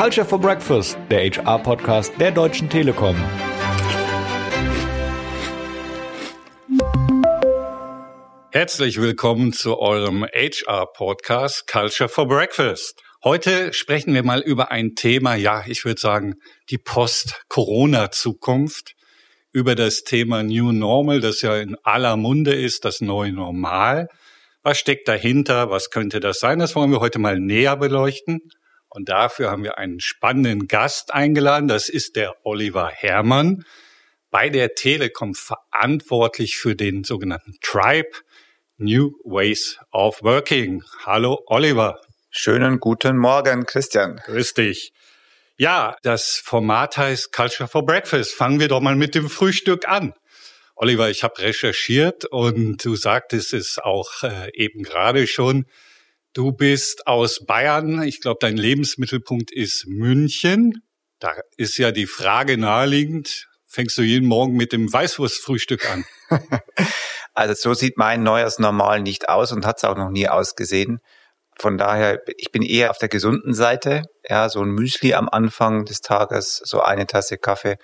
Culture for Breakfast, der HR-Podcast der Deutschen Telekom. Herzlich willkommen zu eurem HR-Podcast Culture for Breakfast. Heute sprechen wir mal über ein Thema, ja, ich würde sagen, die Post-Corona-Zukunft, über das Thema New Normal, das ja in aller Munde ist, das neue Normal. Was steckt dahinter? Was könnte das sein? Das wollen wir heute mal näher beleuchten. Und dafür haben wir einen spannenden Gast eingeladen. Das ist der Oliver Herrmann, bei der Telekom verantwortlich für den sogenannten Tribe New Ways of Working. Hallo Oliver. Schönen guten Morgen, Christian. Grüß dich. Ja, das Format heißt Culture for Breakfast. Fangen wir doch mal mit dem Frühstück an. Oliver, ich habe recherchiert und du sagtest es auch äh, eben gerade schon. Du bist aus Bayern. Ich glaube, dein Lebensmittelpunkt ist München. Da ist ja die Frage naheliegend. Fängst du jeden Morgen mit dem Weißwurstfrühstück an? also so sieht mein neues Normal nicht aus und hat es auch noch nie ausgesehen. Von daher, ich bin eher auf der gesunden Seite. Ja, so ein Müsli am Anfang des Tages, so eine Tasse Kaffee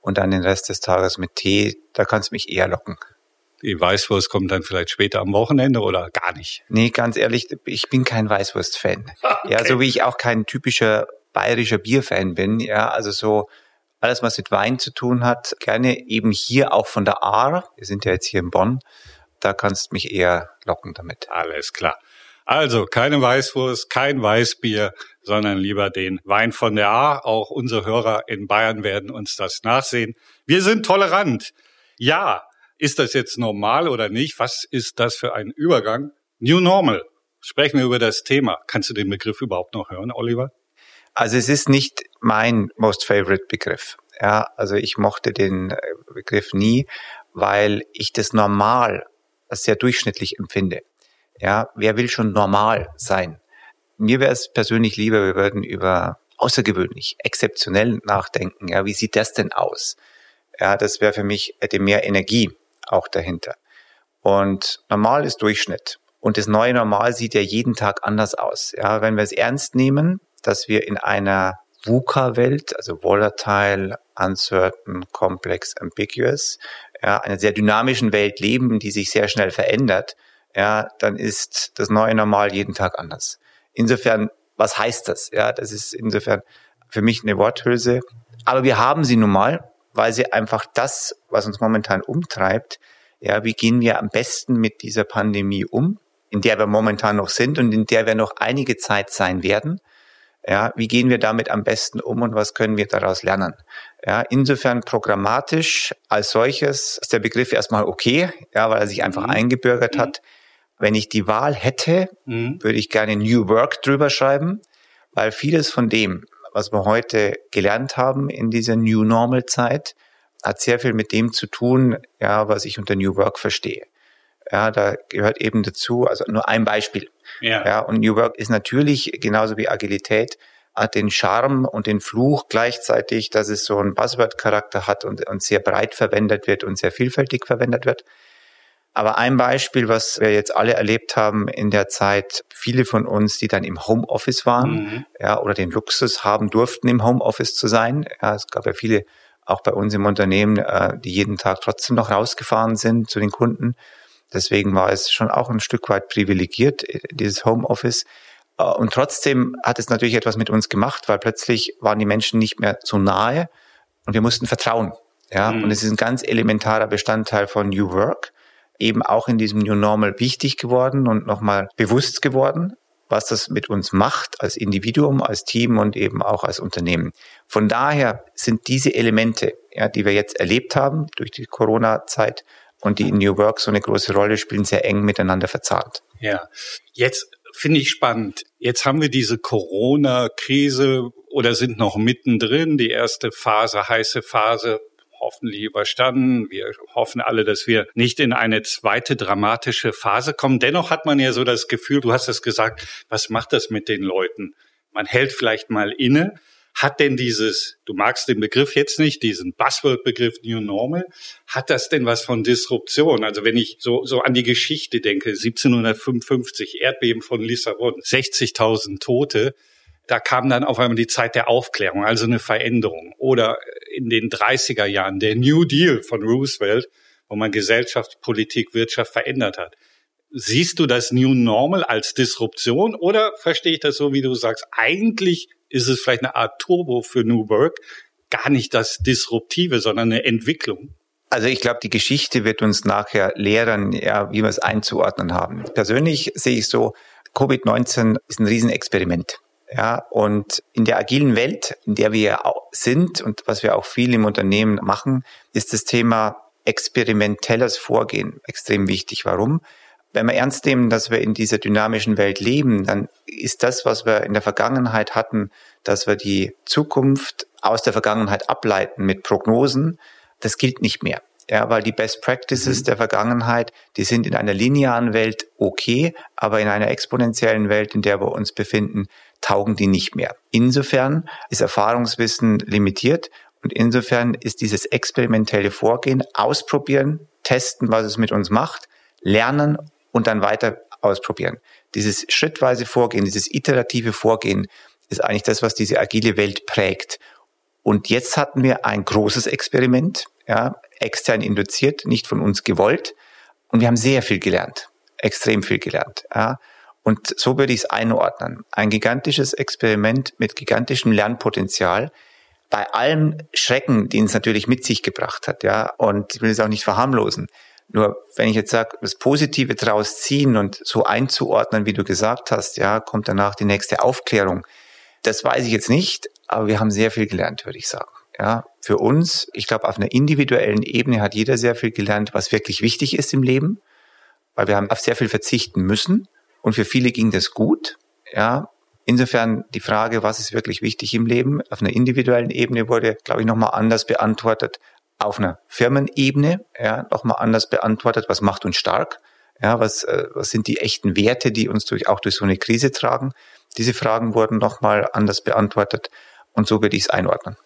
und dann den Rest des Tages mit Tee, da kannst du mich eher locken. Die Weißwurst kommt dann vielleicht später am Wochenende oder gar nicht? Nee, ganz ehrlich, ich bin kein Weißwurst-Fan. Okay. Ja, so wie ich auch kein typischer bayerischer Bierfan bin. Ja, also so alles, was mit Wein zu tun hat, gerne eben hier auch von der Aar. Wir sind ja jetzt hier in Bonn. Da kannst du mich eher locken damit. Alles klar. Also keine Weißwurst, kein Weißbier, sondern lieber den Wein von der A. Auch unsere Hörer in Bayern werden uns das nachsehen. Wir sind tolerant. Ja, ist das jetzt normal oder nicht? Was ist das für ein Übergang? New Normal. Sprechen wir über das Thema. Kannst du den Begriff überhaupt noch hören, Oliver? Also es ist nicht mein most favorite Begriff. Ja, also ich mochte den äh, Begriff nie, weil ich das normal sehr durchschnittlich empfinde. Ja, wer will schon normal sein? Mir wäre es persönlich lieber, wir würden über außergewöhnlich, exzeptionell nachdenken. Ja, wie sieht das denn aus? Ja, das wäre für mich, hätte mehr Energie auch dahinter. Und normal ist Durchschnitt. Und das neue Normal sieht ja jeden Tag anders aus. Ja, wenn wir es ernst nehmen, dass wir in einer VUCA-Welt, also volatile, uncertain, complex, ambiguous, ja, einer sehr dynamischen Welt leben, die sich sehr schnell verändert, ja, dann ist das neue Normal jeden Tag anders. Insofern, was heißt das? Ja, das ist insofern für mich eine Worthülse. Aber wir haben sie nun mal, weil sie einfach das, was uns momentan umtreibt, ja, wie gehen wir am besten mit dieser Pandemie um, in der wir momentan noch sind und in der wir noch einige Zeit sein werden. Ja, wie gehen wir damit am besten um und was können wir daraus lernen? Ja, insofern programmatisch als solches ist der Begriff erstmal okay, ja, weil er sich einfach mhm. eingebürgert mhm. hat. Wenn ich die Wahl hätte, mhm. würde ich gerne New Work drüber schreiben, weil vieles von dem, was wir heute gelernt haben in dieser New Normal Zeit, hat sehr viel mit dem zu tun, ja, was ich unter New Work verstehe. Ja, da gehört eben dazu, also nur ein Beispiel. Ja. ja und New Work ist natürlich genauso wie Agilität hat den Charme und den Fluch gleichzeitig, dass es so einen Buzzword-Charakter hat und, und sehr breit verwendet wird und sehr vielfältig verwendet wird. Aber ein Beispiel, was wir jetzt alle erlebt haben in der Zeit, viele von uns, die dann im Homeoffice waren, mhm. ja, oder den Luxus haben durften, im Homeoffice zu sein. Ja, es gab ja viele, auch bei uns im Unternehmen, äh, die jeden Tag trotzdem noch rausgefahren sind zu den Kunden. Deswegen war es schon auch ein Stück weit privilegiert, äh, dieses Homeoffice. Äh, und trotzdem hat es natürlich etwas mit uns gemacht, weil plötzlich waren die Menschen nicht mehr so nahe und wir mussten vertrauen. Ja, mhm. und es ist ein ganz elementarer Bestandteil von New Work eben auch in diesem New Normal wichtig geworden und nochmal bewusst geworden, was das mit uns macht als Individuum, als Team und eben auch als Unternehmen. Von daher sind diese Elemente, ja, die wir jetzt erlebt haben durch die Corona-Zeit und die in New Work so eine große Rolle spielen, sehr eng miteinander verzahnt. Ja, jetzt finde ich spannend. Jetzt haben wir diese Corona-Krise oder sind noch mittendrin. Die erste Phase, heiße Phase, hoffentlich überstanden. Wir hoffen alle, dass wir nicht in eine zweite dramatische Phase kommen. Dennoch hat man ja so das Gefühl, du hast es gesagt, was macht das mit den Leuten? Man hält vielleicht mal inne. Hat denn dieses, du magst den Begriff jetzt nicht, diesen Buzzword-Begriff New Normal, hat das denn was von Disruption? Also wenn ich so, so an die Geschichte denke, 1755, Erdbeben von Lissabon, 60.000 Tote, Da kam dann auf einmal die Zeit der Aufklärung, also eine Veränderung. Oder in den 30er Jahren der New Deal von Roosevelt, wo man Gesellschaft, Politik, Wirtschaft verändert hat. Siehst du das New Normal als Disruption oder verstehe ich das so, wie du sagst, eigentlich ist es vielleicht eine Art Turbo für New Work, gar nicht das Disruptive, sondern eine Entwicklung? Also ich glaube, die Geschichte wird uns nachher lehren, ja, wie wir es einzuordnen haben. Persönlich sehe ich so, Covid-19 ist ein Riesenexperiment. Ja, und in der agilen Welt, in der wir sind und was wir auch viel im Unternehmen machen, ist das Thema experimentelles Vorgehen extrem wichtig. Warum? Wenn wir ernst nehmen, dass wir in dieser dynamischen Welt leben, dann ist das, was wir in der Vergangenheit hatten, dass wir die Zukunft aus der Vergangenheit ableiten mit Prognosen, das gilt nicht mehr. Ja, weil die Best Practices mhm. der Vergangenheit, die sind in einer linearen Welt okay, aber in einer exponentiellen Welt, in der wir uns befinden, taugen die nicht mehr. Insofern ist Erfahrungswissen limitiert und insofern ist dieses experimentelle Vorgehen, ausprobieren, testen, was es mit uns macht, lernen und dann weiter ausprobieren. Dieses schrittweise Vorgehen, dieses iterative Vorgehen ist eigentlich das, was diese agile Welt prägt. Und jetzt hatten wir ein großes Experiment, ja, extern induziert, nicht von uns gewollt. Und wir haben sehr viel gelernt, extrem viel gelernt. Ja. Und so würde ich es einordnen. Ein gigantisches Experiment mit gigantischem Lernpotenzial, bei allem Schrecken, den es natürlich mit sich gebracht hat, ja. Und ich will es auch nicht verharmlosen. Nur wenn ich jetzt sage, das Positive daraus ziehen und so einzuordnen, wie du gesagt hast, ja, kommt danach die nächste Aufklärung. Das weiß ich jetzt nicht, aber wir haben sehr viel gelernt, würde ich sagen. Ja, für uns, ich glaube, auf einer individuellen Ebene hat jeder sehr viel gelernt, was wirklich wichtig ist im Leben, weil wir haben auf sehr viel verzichten müssen und für viele ging das gut. Ja, insofern die Frage, was ist wirklich wichtig im Leben, auf einer individuellen Ebene wurde, glaube ich, nochmal anders beantwortet. Auf einer Firmenebene, ja, nochmal anders beantwortet, was macht uns stark? Ja, was, äh, was sind die echten Werte, die uns durch, auch durch so eine Krise tragen? Diese Fragen wurden nochmal anders beantwortet und so würde ich es einordnen.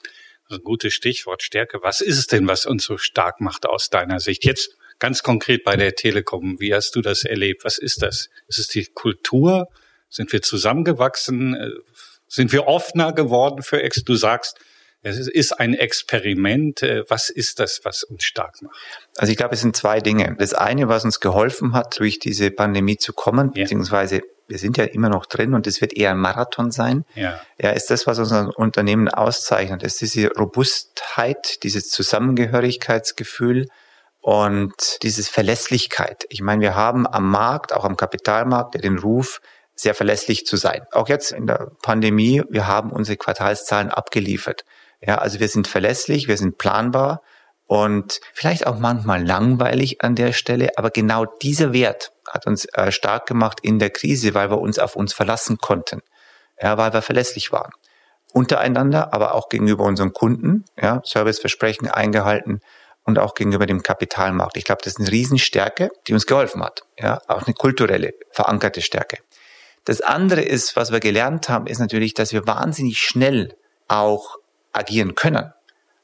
Ein gutes Stichwort Stärke. Was ist es denn, was uns so stark macht aus deiner Sicht? Jetzt ganz konkret bei der Telekom. Wie hast du das erlebt? Was ist das? Ist es die Kultur? Sind wir zusammengewachsen? Äh, sind wir offener geworden für Ex? Du sagst, es ist ein Experiment. Äh, was ist das, was uns stark macht? Also ich glaube, es sind zwei Dinge. Das eine, was uns geholfen hat, durch diese Pandemie zu kommen, ja. beziehungsweise wir sind ja immer noch drin und es wird eher ein Marathon sein. Ja. ja, ist das, was unser Unternehmen auszeichnet, ist diese Robustheit, dieses Zusammengehörigkeitsgefühl und dieses Verlässlichkeit. Ich meine, wir haben am Markt, auch am Kapitalmarkt, den Ruf, sehr verlässlich zu sein. Auch jetzt in der Pandemie, wir haben unsere Quartalszahlen abgeliefert. Ja, also wir sind verlässlich, wir sind planbar und vielleicht auch manchmal langweilig an der Stelle, aber genau dieser Wert hat uns äh, stark gemacht in der Krise, weil wir uns auf uns verlassen konnten, ja, weil wir verlässlich waren. Untereinander, aber auch gegenüber unseren Kunden, ja, Serviceversprechen eingehalten und auch gegenüber dem Kapitalmarkt. Ich glaube, das ist eine Riesenstärke, die uns geholfen hat, ja, auch eine kulturelle, verankerte Stärke. Das andere ist, was wir gelernt haben, ist natürlich, dass wir wahnsinnig schnell auch agieren können.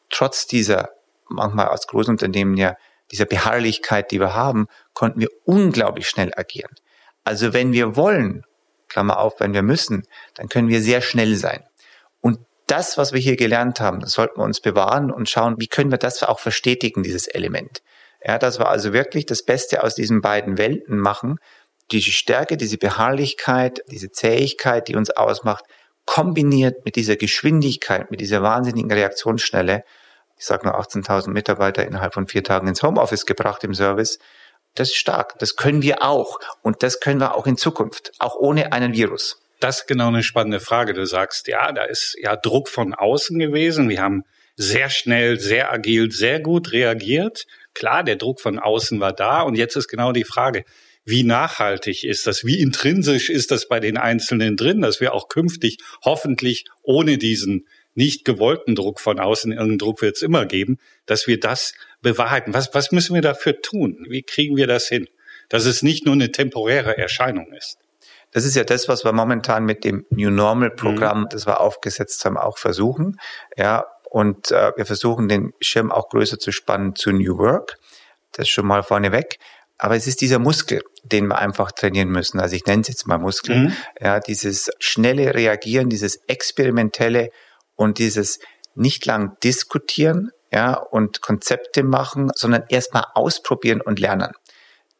Trotz dieser manchmal als Großunternehmen ja dieser Beharrlichkeit, die wir haben, konnten wir unglaublich schnell agieren. Also wenn wir wollen, Klammer auf, wenn wir müssen, dann können wir sehr schnell sein. Das, was wir hier gelernt haben, das sollten wir uns bewahren und schauen, wie können wir das auch verstetigen, dieses Element. Ja, dass wir also wirklich das Beste aus diesen beiden Welten machen, diese Stärke, diese Beharrlichkeit, diese Zähigkeit, die uns ausmacht, kombiniert mit dieser Geschwindigkeit, mit dieser wahnsinnigen Reaktionsschnelle, ich sage nur 18.000 Mitarbeiter innerhalb von vier Tagen ins Homeoffice gebracht im Service. Das ist stark. Das können wir auch. Und das können wir auch in Zukunft, auch ohne einen Virus. Das ist genau eine spannende Frage. Du sagst, ja, da ist ja Druck von außen gewesen. Wir haben sehr schnell, sehr agil, sehr gut reagiert. Klar, der Druck von außen war da. Und jetzt ist genau die Frage, wie nachhaltig ist das? Wie intrinsisch ist das bei den Einzelnen drin, dass wir auch künftig hoffentlich ohne diesen nicht gewollten Druck von außen, irgendeinen Druck wird es immer geben, dass wir das bewahrheiten. Was, was müssen wir dafür tun? Wie kriegen wir das hin? Dass es nicht nur eine temporäre Erscheinung ist. Das ist ja das, was wir momentan mit dem New Normal Programm, mhm. das wir aufgesetzt haben, auch versuchen. Ja, und äh, wir versuchen den Schirm auch größer zu spannen zu New Work. Das schon mal vorneweg. Aber es ist dieser Muskel, den wir einfach trainieren müssen. Also ich nenne es jetzt mal Muskel. Mhm. Ja, dieses schnelle Reagieren, dieses experimentelle und dieses nicht lang diskutieren, ja, und Konzepte machen, sondern erstmal ausprobieren und lernen.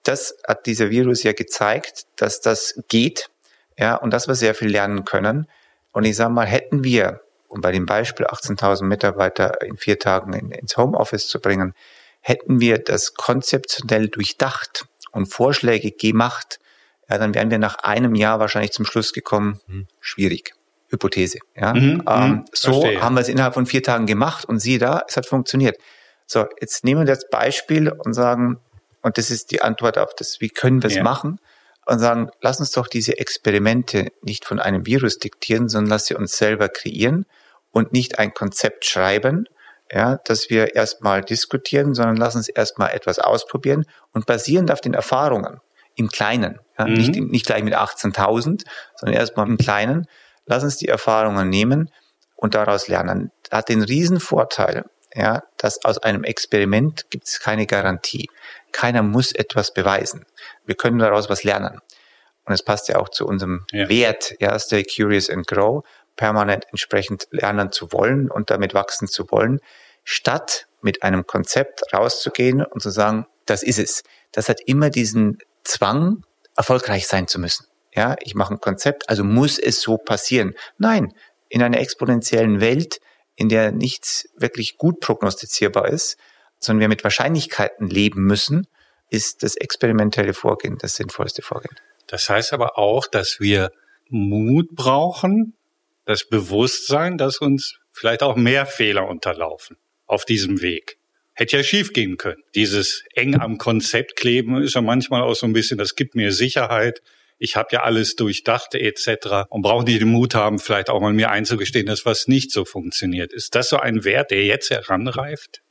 Das hat dieser Virus ja gezeigt, dass das geht, ja, und dass wir sehr viel lernen können. Und ich sage mal, hätten wir, um bei dem Beispiel 18.000 Mitarbeiter in vier Tagen in, ins Homeoffice zu bringen, hätten wir das konzeptionell durchdacht und Vorschläge gemacht, ja, dann wären wir nach einem Jahr wahrscheinlich zum Schluss gekommen, hm, schwierig. Hypothese. Ja? Mhm, ähm, mhm, so verstehe. haben wir es innerhalb von vier Tagen gemacht und siehe da, es hat funktioniert. So, jetzt nehmen wir das Beispiel und sagen, und das ist die Antwort auf das, wie können wir es ja. machen? Und sagen, lass uns doch diese Experimente nicht von einem Virus diktieren, sondern lass sie uns selber kreieren und nicht ein Konzept schreiben, ja, dass wir erstmal diskutieren, sondern lass uns erstmal etwas ausprobieren und basierend auf den Erfahrungen im Kleinen, ja, mhm. nicht, nicht gleich mit 18.000, sondern erstmal im Kleinen, Lass uns die Erfahrungen nehmen und daraus lernen. Hat den Riesenvorteil, ja, dass aus einem Experiment gibt es keine Garantie. Keiner muss etwas beweisen. Wir können daraus was lernen. Und es passt ja auch zu unserem ja. Wert, ja, stay curious and grow, permanent entsprechend lernen zu wollen und damit wachsen zu wollen, statt mit einem Konzept rauszugehen und zu sagen, das ist es. Das hat immer diesen Zwang, erfolgreich sein zu müssen. Ja, ich mache ein Konzept, also muss es so passieren. Nein, in einer exponentiellen Welt, in der nichts wirklich gut prognostizierbar ist, sondern wir mit Wahrscheinlichkeiten leben müssen, ist das experimentelle Vorgehen das sinnvollste Vorgehen. Das heißt aber auch, dass wir Mut brauchen, das Bewusstsein, dass uns vielleicht auch mehr Fehler unterlaufen auf diesem Weg. Hätte ja schief gehen können. Dieses eng am Konzept kleben ist ja manchmal auch so ein bisschen, das gibt mir Sicherheit, ich habe ja alles durchdacht etc. und brauche nicht den Mut haben, vielleicht auch mal mir einzugestehen, dass was nicht so funktioniert. Ist das so ein Wert, der jetzt heranreift?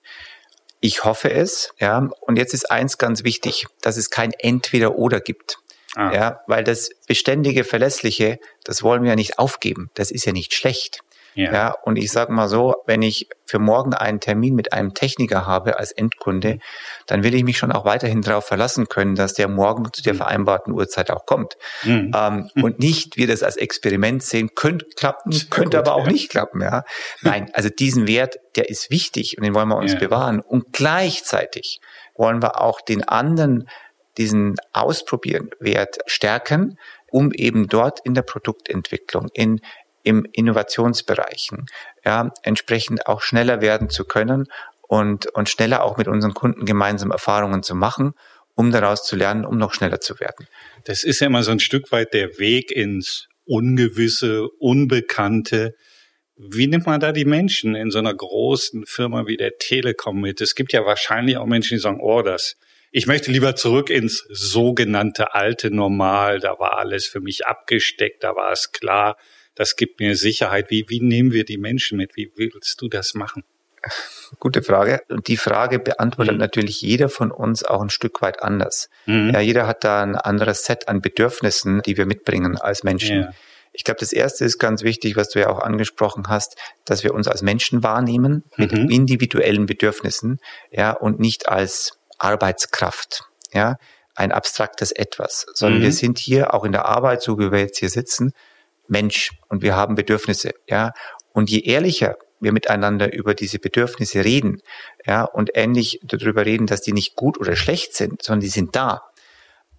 Ich hoffe es, ja. Und jetzt ist eins ganz wichtig, dass es kein Entweder-Oder gibt. Ah. Ja, weil das beständige, verlässliche, das wollen wir ja nicht aufgeben. Das ist ja nicht schlecht. Ja. ja, und ich sage mal so, wenn ich für morgen einen Termin mit einem Techniker habe als Endkunde, dann will ich mich schon auch weiterhin darauf verlassen können, dass der morgen zu der mhm. vereinbarten Uhrzeit auch kommt. Mhm. Ähm, mhm. Und nicht wir das als Experiment sehen, könnte klappen, könnte aber auch ja. nicht klappen. Ja, Nein, also diesen Wert, der ist wichtig und den wollen wir uns ja. bewahren. Und gleichzeitig wollen wir auch den anderen diesen Ausprobieren Wert stärken, um eben dort in der Produktentwicklung, in im Innovationsbereichen, ja, entsprechend auch schneller werden zu können und, und schneller auch mit unseren Kunden gemeinsam Erfahrungen zu machen, um daraus zu lernen, um noch schneller zu werden. Das ist ja immer so ein Stück weit der Weg ins Ungewisse, Unbekannte. Wie nimmt man da die Menschen in so einer großen Firma wie der Telekom mit? Es gibt ja wahrscheinlich auch Menschen, die sagen, oh, das, ich möchte lieber zurück ins sogenannte alte Normal. Da war alles für mich abgesteckt, da war es klar das gibt mir Sicherheit. Wie, wie nehmen wir die Menschen mit? Wie willst du das machen? Gute Frage. Und die Frage beantwortet mhm. natürlich jeder von uns auch ein Stück weit anders. Mhm. Ja, jeder hat da ein anderes Set an Bedürfnissen, die wir mitbringen als Menschen. Ja. Ich glaube, das erste ist ganz wichtig, was du ja auch angesprochen hast, dass wir uns als Menschen wahrnehmen mit mhm. individuellen Bedürfnissen, ja, und nicht als Arbeitskraft, ja, ein abstraktes Etwas, sondern wir mhm. sind hier auch in der Arbeit, so wie wir jetzt hier sitzen, Mensch und wir haben Bedürfnisse, ja. Und je ehrlicher wir miteinander über diese Bedürfnisse reden, ja, und ähnlich darüber reden, dass die nicht gut oder schlecht sind, sondern die sind da,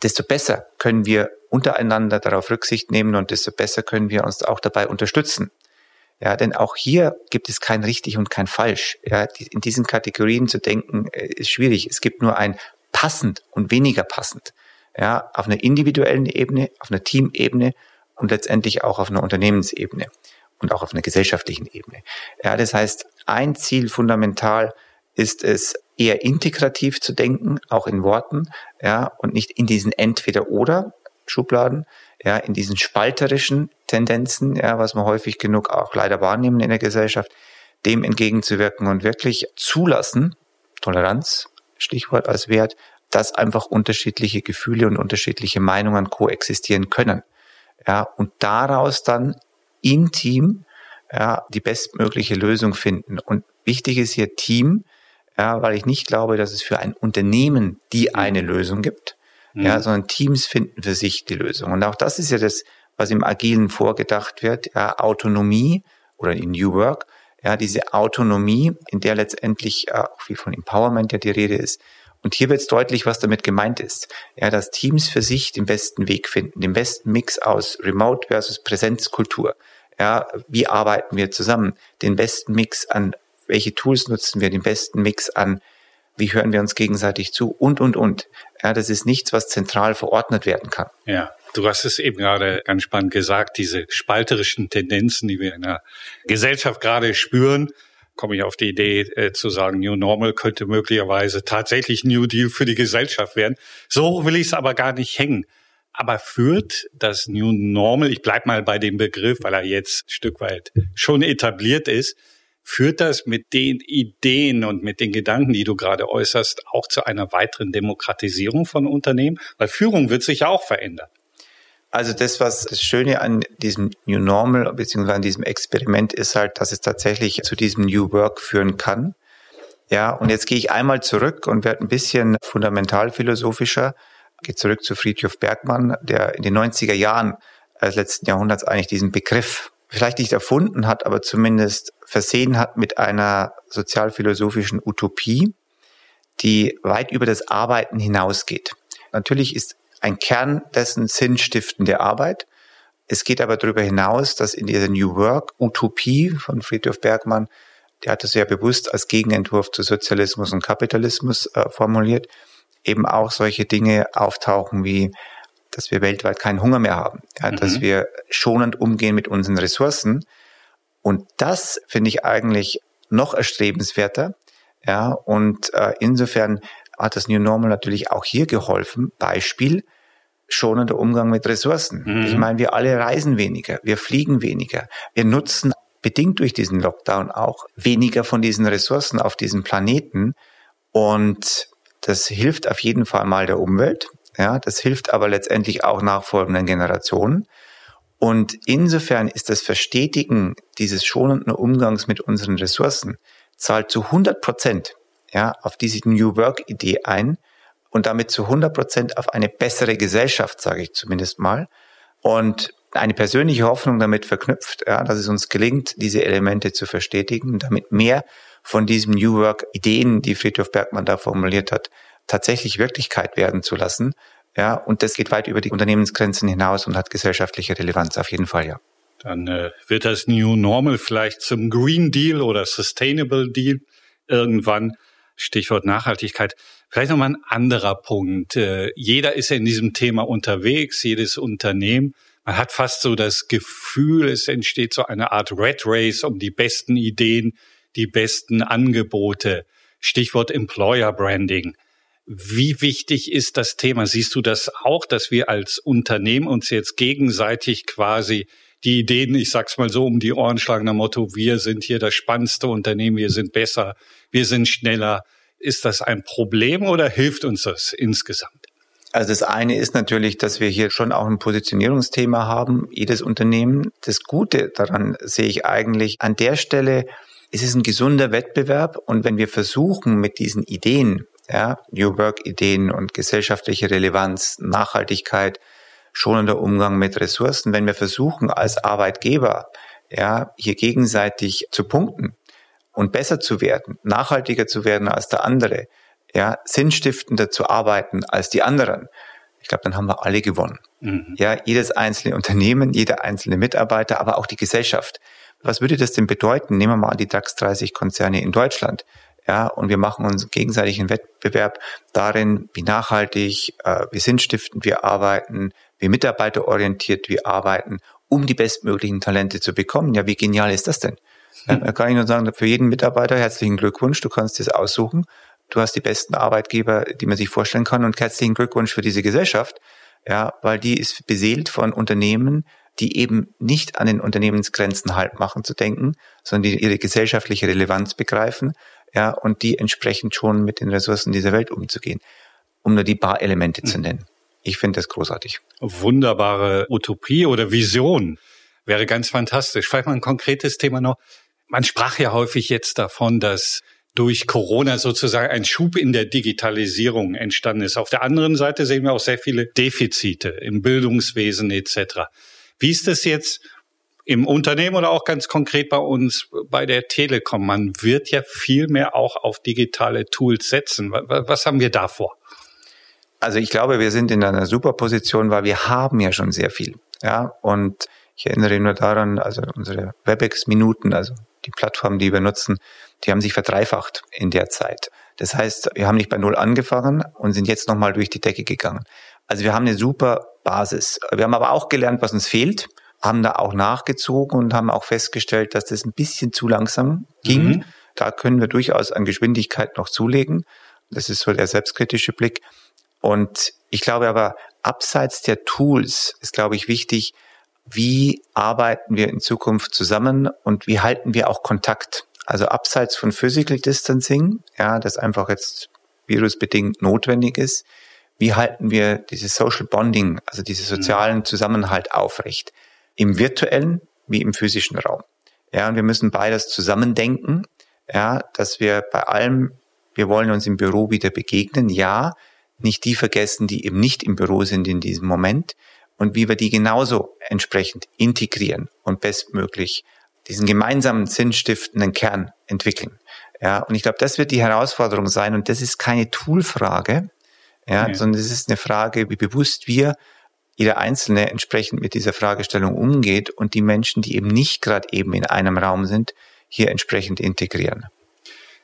desto besser können wir untereinander darauf Rücksicht nehmen und desto besser können wir uns auch dabei unterstützen. Ja, denn auch hier gibt es kein richtig und kein falsch. Ja, in diesen Kategorien zu denken äh, ist schwierig. Es gibt nur ein passend und weniger passend. Ja, auf einer individuellen Ebene, auf einer Teamebene und letztendlich auch auf einer Unternehmensebene und auch auf einer gesellschaftlichen Ebene. Ja, das heißt, ein Ziel fundamental ist es, eher integrativ zu denken, auch in Worten, ja, und nicht in diesen Entweder-Oder Schubladen, ja, in diesen spalterischen Tendenzen, ja, was wir häufig genug auch leider wahrnehmen in der Gesellschaft, dem entgegenzuwirken und wirklich zulassen, Toleranz, Stichwort als Wert, dass einfach unterschiedliche Gefühle und unterschiedliche Meinungen koexistieren können ja, und daraus dann im Team ja, die bestmögliche Lösung finden. Und wichtig ist hier Team, Ja, weil ich nicht glaube, dass es für ein Unternehmen die mhm. eine Lösung gibt, mhm. ja, sondern Teams finden für sich die Lösung. Und auch das ist ja das, was im Agilen vorgedacht wird, ja, Autonomie oder in New Work, ja, diese Autonomie, in der letztendlich äh, auch viel von Empowerment ja die Rede ist. Und hier wird es deutlich, was damit gemeint ist. Ja, dass Teams für sich den besten Weg finden, den besten Mix aus Remote versus Präsenzkultur. Ja, wie arbeiten wir zusammen? Den besten Mix an welche Tools nutzen wir, den besten Mix an, wie hören wir uns gegenseitig zu und, und, und. Ja, das ist nichts, was zentral verordnet werden kann. Ja. Du hast es eben gerade ganz spannend gesagt, diese spalterischen Tendenzen, die wir in der Gesellschaft gerade spüren, komme ich auf die Idee äh, zu sagen, New Normal könnte möglicherweise tatsächlich New Deal für die Gesellschaft werden. So will ich es aber gar nicht hängen. Aber führt das New Normal, ich bleib mal bei dem Begriff, weil er jetzt ein Stück weit schon etabliert ist, führt das mit den Ideen und mit den Gedanken, die du gerade äußerst, auch zu einer weiteren Demokratisierung von Unternehmen? Weil Führung wird sich ja auch verändern. Also das, was das Schöne an diesem New Normal beziehungsweise an diesem Experiment ist halt, dass es tatsächlich zu diesem New Work führen kann. Ja, und jetzt gehe ich einmal zurück und werde ein bisschen fundamental philosophischer. Gehe zurück zu Friedrich Bergmann, der in den 90er Jahren des letzten Jahrhunderts eigentlich diesen Begriff vielleicht nicht erfunden hat, aber zumindest versehen hat mit einer sozialphilosophischen Utopie, die weit über das Arbeiten hinausgeht. Natürlich ist ein Kern dessen sinnstiftende Arbeit. Es geht aber darüber hinaus, dass in dieser New Work Utopie von Friedrich Bergmann, der hat das ja bewusst als Gegenentwurf zu Sozialismus und Kapitalismus äh, formuliert, eben auch solche Dinge auftauchen wie, dass wir weltweit keinen Hunger mehr haben, ja, mhm. dass wir schonend umgehen mit unseren Ressourcen. Und das finde ich eigentlich noch erstrebenswerter. Ja, und äh, insofern hat das New Normal natürlich auch hier geholfen. Beispiel, schonender Umgang mit Ressourcen. Mhm. Ich meine, wir alle reisen weniger, wir fliegen weniger, wir nutzen bedingt durch diesen Lockdown auch weniger von diesen Ressourcen auf diesem Planeten. Und das hilft auf jeden Fall mal der Umwelt. Ja, das hilft aber letztendlich auch nachfolgenden Generationen. Und insofern ist das Verstetigen dieses schonenden Umgangs mit unseren Ressourcen zahlt zu 100 Prozent ja, auf diese New Work Idee ein, und damit zu 100 Prozent auf eine bessere Gesellschaft, sage ich zumindest mal. Und eine persönliche Hoffnung damit verknüpft, ja, dass es uns gelingt, diese Elemente zu verstetigen, damit mehr von diesen New Work Ideen, die Friedhof Bergmann da formuliert hat, tatsächlich Wirklichkeit werden zu lassen. Ja, und das geht weit über die Unternehmensgrenzen hinaus und hat gesellschaftliche Relevanz, auf jeden Fall, ja. Dann äh, wird das New Normal vielleicht zum Green Deal oder Sustainable Deal irgendwann. Stichwort Nachhaltigkeit. Vielleicht nochmal ein anderer Punkt. Äh, jeder ist ja in diesem Thema unterwegs, jedes Unternehmen. Man hat fast so das Gefühl, es entsteht so eine Art Red Race um die besten Ideen, die besten Angebote. Stichwort Employer Branding. Wie wichtig ist das Thema? Siehst du das auch, dass wir als Unternehmen uns jetzt gegenseitig quasi die Ideen, ich sag's mal so, um die Ohren schlagen, nach Motto, wir sind hier das spannendste Unternehmen, wir sind besser, wir sind schneller. Ist das ein Problem oder hilft uns das insgesamt? Also das eine ist natürlich, dass wir hier schon auch ein Positionierungsthema haben, jedes Unternehmen. Das Gute daran sehe ich eigentlich an der Stelle, es ist ein gesunder Wettbewerb und wenn wir versuchen mit diesen Ideen, ja, New Work Ideen und gesellschaftliche Relevanz, Nachhaltigkeit, schonender Umgang mit Ressourcen, wenn wir versuchen als Arbeitgeber, ja, hier gegenseitig zu punkten und besser zu werden, nachhaltiger zu werden als der andere, ja, sinnstiftender zu arbeiten als die anderen, ich glaube, dann haben wir alle gewonnen. Mhm. Ja, jedes einzelne Unternehmen, jeder einzelne Mitarbeiter, aber auch die Gesellschaft. Was würde das denn bedeuten? Nehmen wir mal die DAX 30 Konzerne in Deutschland. Ja, und wir machen uns gegenseitig einen Wettbewerb darin, wie nachhaltig, äh, wie sinnstiftend wir arbeiten, wie mitarbeiterorientiert wir arbeiten, um die bestmöglichen Talente zu bekommen. Ja, wie genial ist das denn? Ja, da kann ich nur sagen, für jeden Mitarbeiter herzlichen Glückwunsch, du kannst das aussuchen. Du hast die besten Arbeitgeber, die man sich vorstellen kann und herzlichen Glückwunsch für diese Gesellschaft, ja, weil die ist beseelt von Unternehmen, die eben nicht an den Unternehmensgrenzen halt machen zu denken, sondern die ihre gesellschaftliche Relevanz begreifen, ja, und die entsprechend schon mit den Ressourcen dieser Welt umzugehen, um nur die paar Elemente mhm. zu nennen. Ich finde das großartig. Wunderbare Utopie oder Vision. Wäre ganz fantastisch. Vielleicht mal ein konkretes Thema noch. Man sprach ja häufig jetzt davon, dass durch Corona sozusagen ein Schub in der Digitalisierung entstanden ist. Auf der anderen Seite sehen wir auch sehr viele Defizite im Bildungswesen etc. Wie ist das jetzt im Unternehmen oder auch ganz konkret bei uns bei der Telekom? Man wird ja viel mehr auch auf digitale Tools setzen. Was haben wir da vor? Also ich glaube, wir sind in einer super Position, weil wir haben ja schon sehr viel. Ja, und ich erinnere nur daran, also unsere WebEx-Minuten, also die Plattform, die wir nutzen, die haben sich verdreifacht in der Zeit. Das heißt, wir haben nicht bei Null angefangen und sind jetzt nochmal durch die Decke gegangen. Also wir haben eine super Basis. Wir haben aber auch gelernt, was uns fehlt, haben da auch nachgezogen und haben auch festgestellt, dass das ein bisschen zu langsam ging. Mhm. Da können wir durchaus an Geschwindigkeit noch zulegen. Das ist so der selbstkritische Blick. Und ich glaube aber, abseits der Tools ist, glaube ich, wichtig, wie arbeiten wir in Zukunft zusammen und wie halten wir auch Kontakt? Also abseits von Physical Distancing, ja, das einfach jetzt virusbedingt notwendig ist, wie halten wir dieses Social Bonding, also diesen sozialen mhm. Zusammenhalt aufrecht? Im virtuellen wie im physischen Raum. Ja, und wir müssen beides zusammendenken, ja, dass wir bei allem, wir wollen uns im Büro wieder begegnen, ja, nicht die vergessen, die eben nicht im Büro sind in diesem Moment und wie wir die genauso entsprechend integrieren und bestmöglich diesen gemeinsamen sinnstiftenden Kern entwickeln. Ja, und ich glaube, das wird die Herausforderung sein und das ist keine Toolfrage, ja, ja. sondern es ist eine Frage, wie bewusst wir jeder Einzelne entsprechend mit dieser Fragestellung umgeht und die Menschen, die eben nicht gerade eben in einem Raum sind, hier entsprechend integrieren.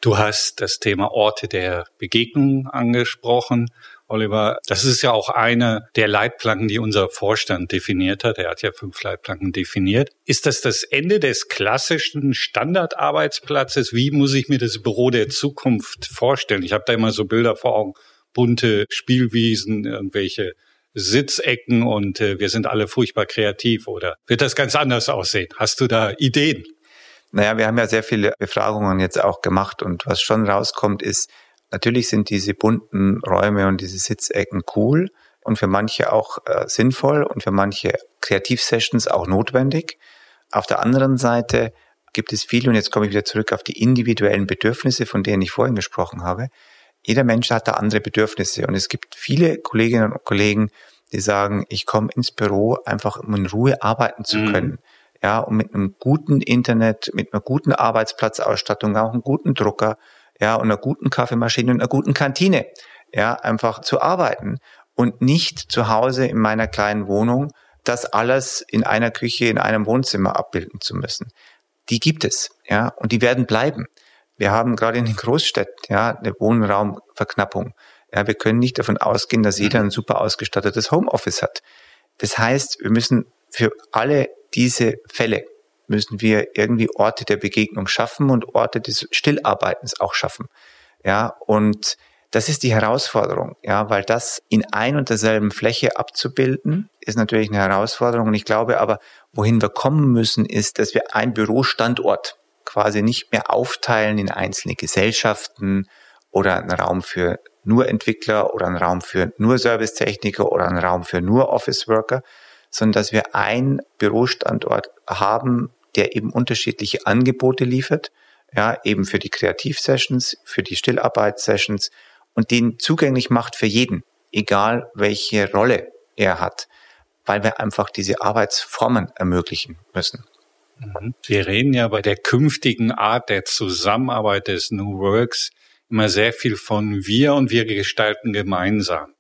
Du hast das Thema Orte der Begegnung angesprochen. Oliver, das ist ja auch eine der Leitplanken, die unser Vorstand definiert hat. Er hat ja fünf Leitplanken definiert. Ist das das Ende des klassischen Standardarbeitsplatzes? Wie muss ich mir das Büro der Zukunft vorstellen? Ich habe da immer so Bilder vor Augen, bunte Spielwiesen, irgendwelche Sitzecken und äh, wir sind alle furchtbar kreativ oder wird das ganz anders aussehen? Hast du da Ideen? Naja, wir haben ja sehr viele Befragungen jetzt auch gemacht und was schon rauskommt ist, Natürlich sind diese bunten Räume und diese Sitzecken cool und für manche auch äh, sinnvoll und für manche Kreativsessions auch notwendig. Auf der anderen Seite gibt es viele, und jetzt komme ich wieder zurück auf die individuellen Bedürfnisse, von denen ich vorhin gesprochen habe. Jeder Mensch hat da andere Bedürfnisse und es gibt viele Kolleginnen und Kollegen, die sagen, ich komme ins Büro einfach, um in Ruhe arbeiten zu mhm. können. Mhm. Ja, um mit einem guten Internet, mit einer guten Arbeitsplatzausstattung, auch einem guten Drucker, ja, und einer guten Kaffeemaschine und einer guten Kantine, ja, einfach zu arbeiten und nicht zu Hause in meiner kleinen Wohnung das alles in einer Küche, in einem Wohnzimmer abbilden zu müssen. Die gibt es, ja, und die werden bleiben. Wir haben gerade in den Großstädten, ja, eine Wohnraumverknappung. Ja, wir können nicht davon ausgehen, dass jeder ein super ausgestattetes Homeoffice hat. Das heißt, wir müssen für alle diese Fälle müssen wir irgendwie Orte der Begegnung schaffen und Orte des Stillarbeitens auch schaffen. Ja, und das ist die Herausforderung, ja, weil das in ein und derselben Fläche abzubilden, ist natürlich eine Herausforderung. Und ich glaube aber, wohin wir kommen müssen, ist, dass wir einen Bürostandort quasi nicht mehr aufteilen in einzelne Gesellschaften oder einen Raum für nur Entwickler oder einen Raum für nur Servicetechniker oder einen Raum für nur Office Worker, sondern dass wir einen Bürostandort haben, der eben unterschiedliche Angebote liefert, ja, eben für die Kreativsessions, für die Stillarbeitssessions und den zugänglich macht für jeden, egal welche Rolle er hat, weil wir einfach diese Arbeitsformen ermöglichen müssen. Mhm. Wir reden ja bei der künftigen Art der Zusammenarbeit des New Works immer sehr viel von wir und wir gestalten gemeinsam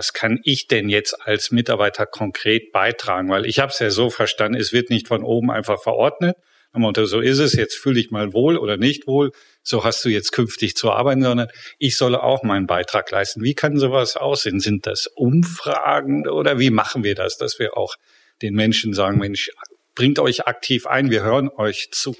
was kann ich denn jetzt als Mitarbeiter konkret beitragen? Weil ich habe es ja so verstanden, es wird nicht von oben einfach verordnet. Motto, so ist es, jetzt fühle ich mal wohl oder nicht wohl, so hast du jetzt künftig zu arbeiten, sondern ich solle auch meinen Beitrag leisten. Wie kann sowas aussehen? Sind das Umfragen oder wie machen wir das, dass wir auch den Menschen sagen, Mensch, bringt euch aktiv ein, wir hören euch zu?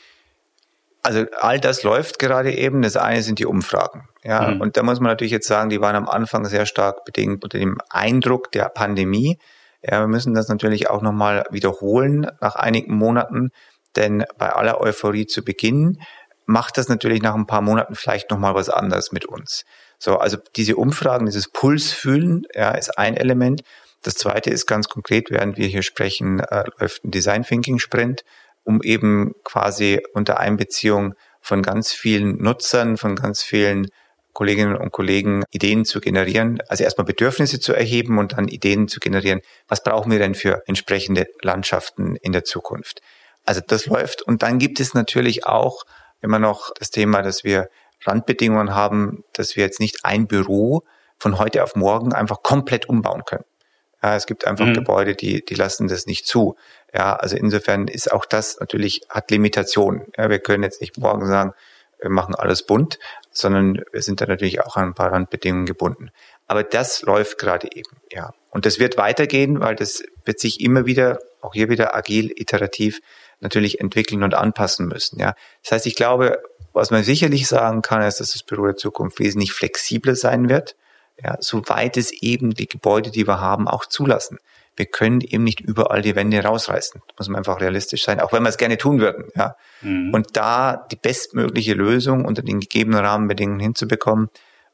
Also all das läuft gerade eben. Das eine sind die Umfragen. Ja, mhm. und da muss man natürlich jetzt sagen, die waren am Anfang sehr stark bedingt unter dem Eindruck der Pandemie. Ja, wir müssen das natürlich auch nochmal wiederholen nach einigen Monaten, denn bei aller Euphorie zu Beginn macht das natürlich nach ein paar Monaten vielleicht nochmal was anderes mit uns. So, also diese Umfragen, dieses Pulsfühlen, ja, ist ein Element. Das zweite ist ganz konkret, während wir hier sprechen, äh, läuft ein Design Thinking Sprint, um eben quasi unter Einbeziehung von ganz vielen Nutzern, von ganz vielen Kolleginnen und Kollegen Ideen zu generieren, also erstmal Bedürfnisse zu erheben und dann Ideen zu generieren. Was brauchen wir denn für entsprechende Landschaften in der Zukunft? Also das läuft. Und dann gibt es natürlich auch immer noch das Thema, dass wir Randbedingungen haben, dass wir jetzt nicht ein Büro von heute auf morgen einfach komplett umbauen können. Ja, es gibt einfach mhm. Gebäude, die, die lassen das nicht zu. Ja, also insofern ist auch das natürlich, hat Limitationen. Ja, wir können jetzt nicht morgen sagen, wir machen alles bunt, sondern wir sind da natürlich auch an ein paar Randbedingungen gebunden. Aber das läuft gerade eben, ja. Und das wird weitergehen, weil das wird sich immer wieder, auch hier wieder agil, iterativ natürlich entwickeln und anpassen müssen, ja. Das heißt, ich glaube, was man sicherlich sagen kann, ist, dass das Büro der Zukunft wesentlich flexibler sein wird, ja, soweit es eben die Gebäude, die wir haben, auch zulassen. Wir können eben nicht überall die Wände rausreißen. Da muss man einfach realistisch sein, auch wenn wir es gerne tun würden. Ja. Mhm. Und da die bestmögliche Lösung unter den gegebenen Rahmenbedingungen hinzubekommen,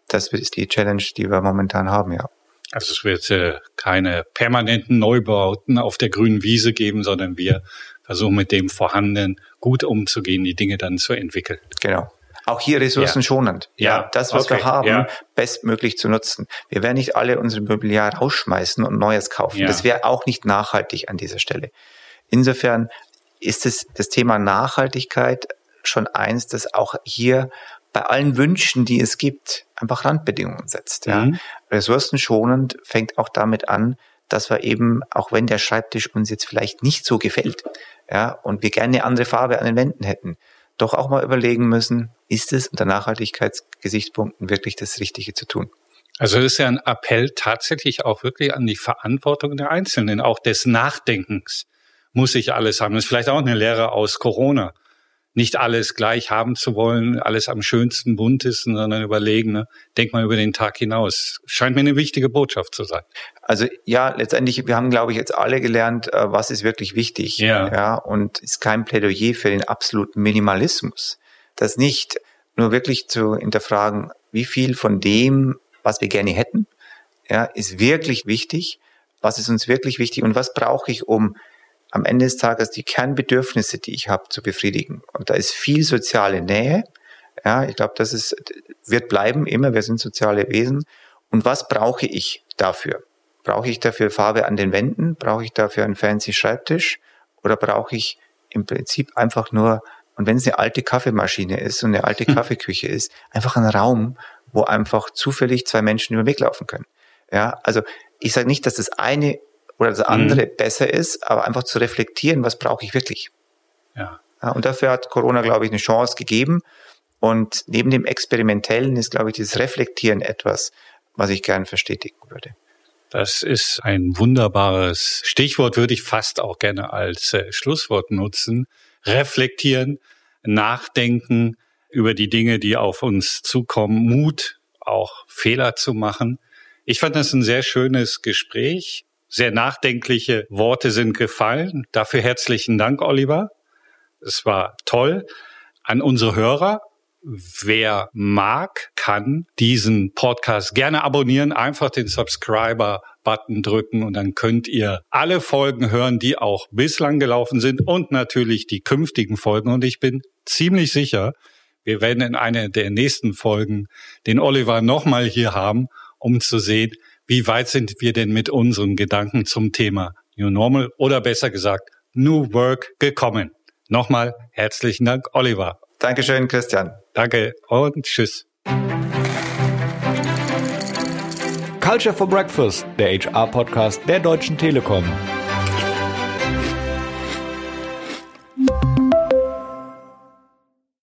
das ist die Challenge, die wir momentan haben, ja. Also es wird äh, keine permanenten Neubauten auf der grünen Wiese geben, sondern wir versuchen mit dem Vorhandenen gut umzugehen, die Dinge dann zu entwickeln. Genau. Auch hier ressourcenschonend. Ja, ja das, was okay. wir haben, ja. bestmöglich zu nutzen. Wir werden nicht alle unsere Mobiliar rausschmeißen und Neues kaufen. Ja. Das wäre auch nicht nachhaltig an dieser Stelle. Insofern ist es das Thema Nachhaltigkeit schon eins, das auch hier bei allen Wünschen, die es gibt, einfach Randbedingungen setzt. Ja. Mhm. Ressourcenschonend fängt auch damit an, dass wir eben, auch wenn der Schreibtisch uns jetzt vielleicht nicht so gefällt, ja, und wir gerne eine andere Farbe an den Wänden hätten, doch auch mal überlegen müssen, ist es unter Nachhaltigkeitsgesichtspunkten wirklich das Richtige zu tun? Also ist ja ein Appell tatsächlich auch wirklich an die Verantwortung der Einzelnen, auch des Nachdenkens. Muss ich alles haben? Das ist vielleicht auch eine Lehre aus Corona nicht alles gleich haben zu wollen, alles am schönsten, buntesten, sondern überlegen, ne? denk mal über den Tag hinaus. Scheint mir eine wichtige Botschaft zu sein. Also ja, letztendlich, wir haben, glaube ich, jetzt alle gelernt, äh, was ist wirklich wichtig. Ja. ja. Und ist kein Plädoyer für den absoluten Minimalismus. Das nicht nur wirklich zu hinterfragen, wie viel von dem, was wir gerne hätten, ja, ist wirklich wichtig. Was ist uns wirklich wichtig und was brauche ich, um am Ende des Tages die Kernbedürfnisse, die ich habe, zu befriedigen. Und da ist viel soziale Nähe. Ja, ich glaube, das ist, wird bleiben immer. Wir sind soziale Wesen. Und was brauche ich dafür? Brauche ich dafür Farbe an den Wänden? Brauche ich dafür einen fancy Schreibtisch? Oder brauche ich im Prinzip einfach nur, und wenn es eine alte Kaffeemaschine ist und eine alte hm. Kaffeeküche ist, einfach einen Raum, wo einfach zufällig zwei Menschen über den Weg laufen können. Ja, also ich sage nicht, dass das eine oder das andere mhm. besser ist, aber einfach zu reflektieren, was brauche ich wirklich. Ja. Und dafür hat Corona, glaube ich, eine Chance gegeben. Und neben dem Experimentellen ist, glaube ich, dieses Reflektieren etwas, was ich gerne verstetigen würde. Das ist ein wunderbares Stichwort, würde ich fast auch gerne als äh, Schlusswort nutzen. Reflektieren, nachdenken über die Dinge, die auf uns zukommen, Mut, auch Fehler zu machen. Ich fand das ein sehr schönes Gespräch sehr nachdenkliche Worte sind gefallen. Dafür herzlichen Dank, Oliver. Es war toll. An unsere Hörer, wer mag, kann diesen Podcast gerne abonnieren. Einfach den Subscriber-Button drücken und dann könnt ihr alle Folgen hören, die auch bislang gelaufen sind und natürlich die künftigen Folgen. Und ich bin ziemlich sicher, wir werden in einer der nächsten Folgen den Oliver nochmal hier haben, um zu sehen, wie weit sind wir denn mit unseren Gedanken zum Thema New Normal oder besser gesagt New Work gekommen? Nochmal herzlichen Dank, Oliver. Dankeschön, Christian. Danke und tschüss. Culture for Breakfast, der HR-Podcast der Deutschen Telekom.